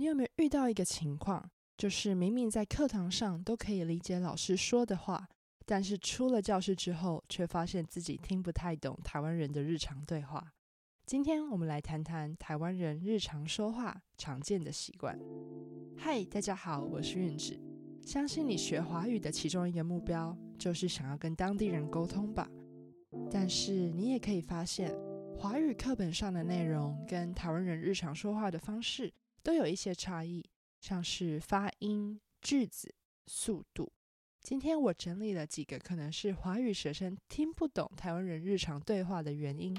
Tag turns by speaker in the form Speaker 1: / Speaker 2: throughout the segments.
Speaker 1: 你有没有遇到一个情况，就是明明在课堂上都可以理解老师说的话，但是出了教室之后，却发现自己听不太懂台湾人的日常对话？今天我们来谈谈台湾人日常说话常见的习惯。嗨，大家好，我是韵子。相信你学华语的其中一个目标，就是想要跟当地人沟通吧。但是你也可以发现，华语课本上的内容跟台湾人日常说话的方式都有一些差异，像是发音、句子、速度。今天我整理了几个可能是华语学生听不懂台湾人日常对话的原因，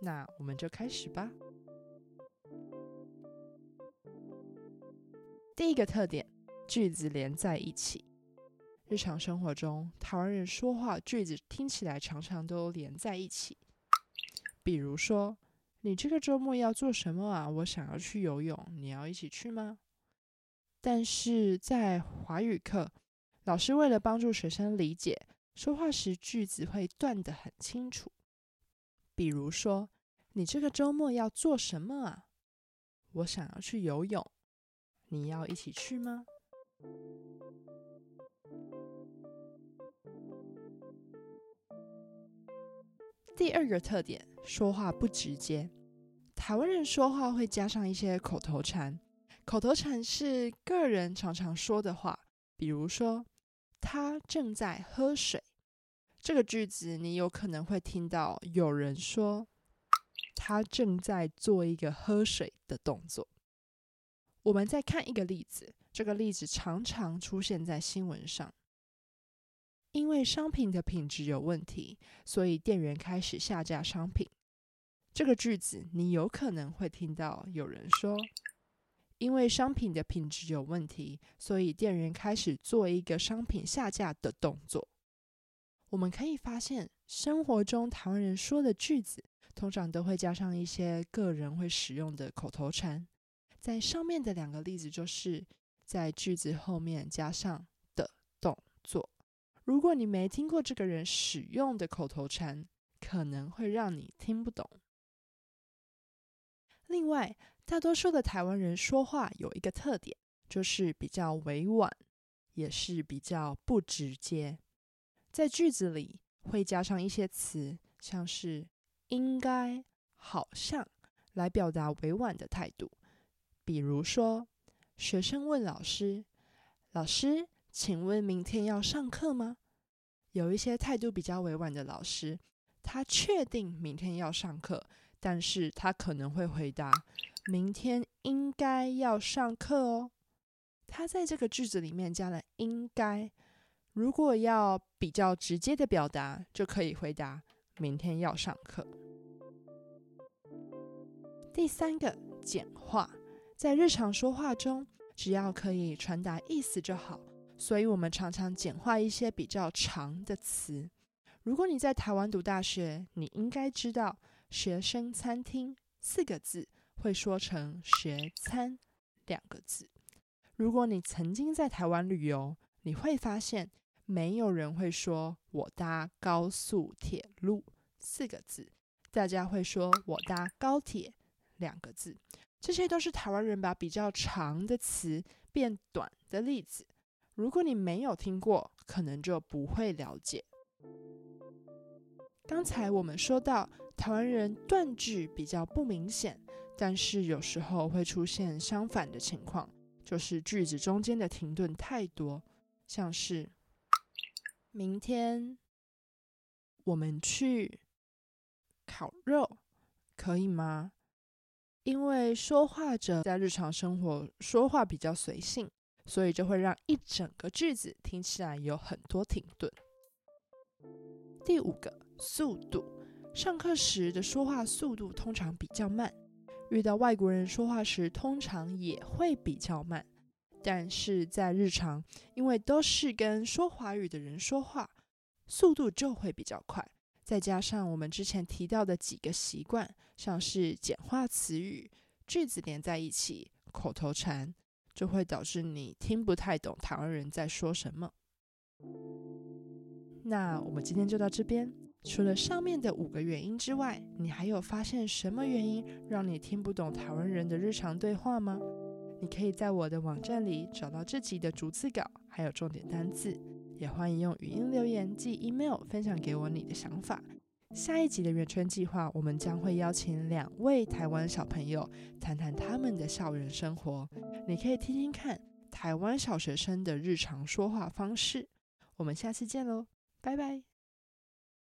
Speaker 1: 那我们就开始吧。第一个特点，句子连在一起。日常生活中，台湾人说话句子听起来常常都连在一起。比如说，你这个周末要做什么啊？我想要去游泳，你要一起去吗？但是在华语课，老师为了帮助学生理解，说话时句子会断得很清楚。比如说，你这个周末要做什么啊？我想要去游泳，你要一起去吗？第二个特点，说话不直接。台湾人说话会加上一些口头禅，口头禅是个人常常说的话，比如说“他正在喝水”这个句子，你有可能会听到有人说“他正在做一个喝水的动作”。我们再看一个例子，这个例子常常出现在新闻上。因为商品的品质有问题，所以店员开始下架商品。这个句子你有可能会听到有人说：“因为商品的品质有问题，所以店员开始做一个商品下架的动作。”我们可以发现，生活中台湾人说的句子，通常都会加上一些个人会使用的口头禅。在上面的两个例子，就是在句子后面加上的动作。如果你没听过这个人使用的口头禅，可能会让你听不懂。另外，大多数的台湾人说话有一个特点，就是比较委婉，也是比较不直接。在句子里会加上一些词，像是应该、好像，来表达委婉的态度。比如说，学生问老师：“老师。”请问明天要上课吗？有一些态度比较委婉的老师，他确定明天要上课，但是他可能会回答：明天应该要上课哦。他在这个句子里面加了应该。如果要比较直接的表达，就可以回答明天要上课。第三个，简化，在日常说话中，只要可以传达意思就好。所以我们常常简化一些比较长的词。如果你在台湾读大学，你应该知道“学生餐厅”四个字会说成“学餐”两个字。如果你曾经在台湾旅游，你会发现没有人会说“我搭高速铁路”四个字，大家会说“我搭高铁”两个字。这些都是台湾人把比较长的词变短的例子。如果你没有听过，可能就不会了解。刚才我们说到，台湾人断句比较不明显，但是有时候会出现相反的情况，就是句子中间的停顿太多，像是“明天我们去烤肉，可以吗？”因为说话者在日常生活说话比较随性。所以就会让一整个句子听起来有很多停顿。第五个，速度。上课时的说话速度通常比较慢，遇到外国人说话时通常也会比较慢。但是在日常，因为都是跟说华语的人说话，速度就会比较快。再加上我们之前提到的几个习惯，像是简化词语、句子连在一起、口头禅。就会导致你听不太懂台湾人在说什么。那我们今天就到这边。除了上面的五个原因之外，你还有发现什么原因让你听不懂台湾人的日常对话吗？你可以在我的网站里找到这集的逐字稿，还有重点单字。也欢迎用语音留言寄 email 分享给我你的想法。下一集的圆圈计划，我们将会邀请两位台湾小朋友谈谈他们的校园生活。你可以听听看台湾小学生的日常说话方式。我们下次见喽，拜拜。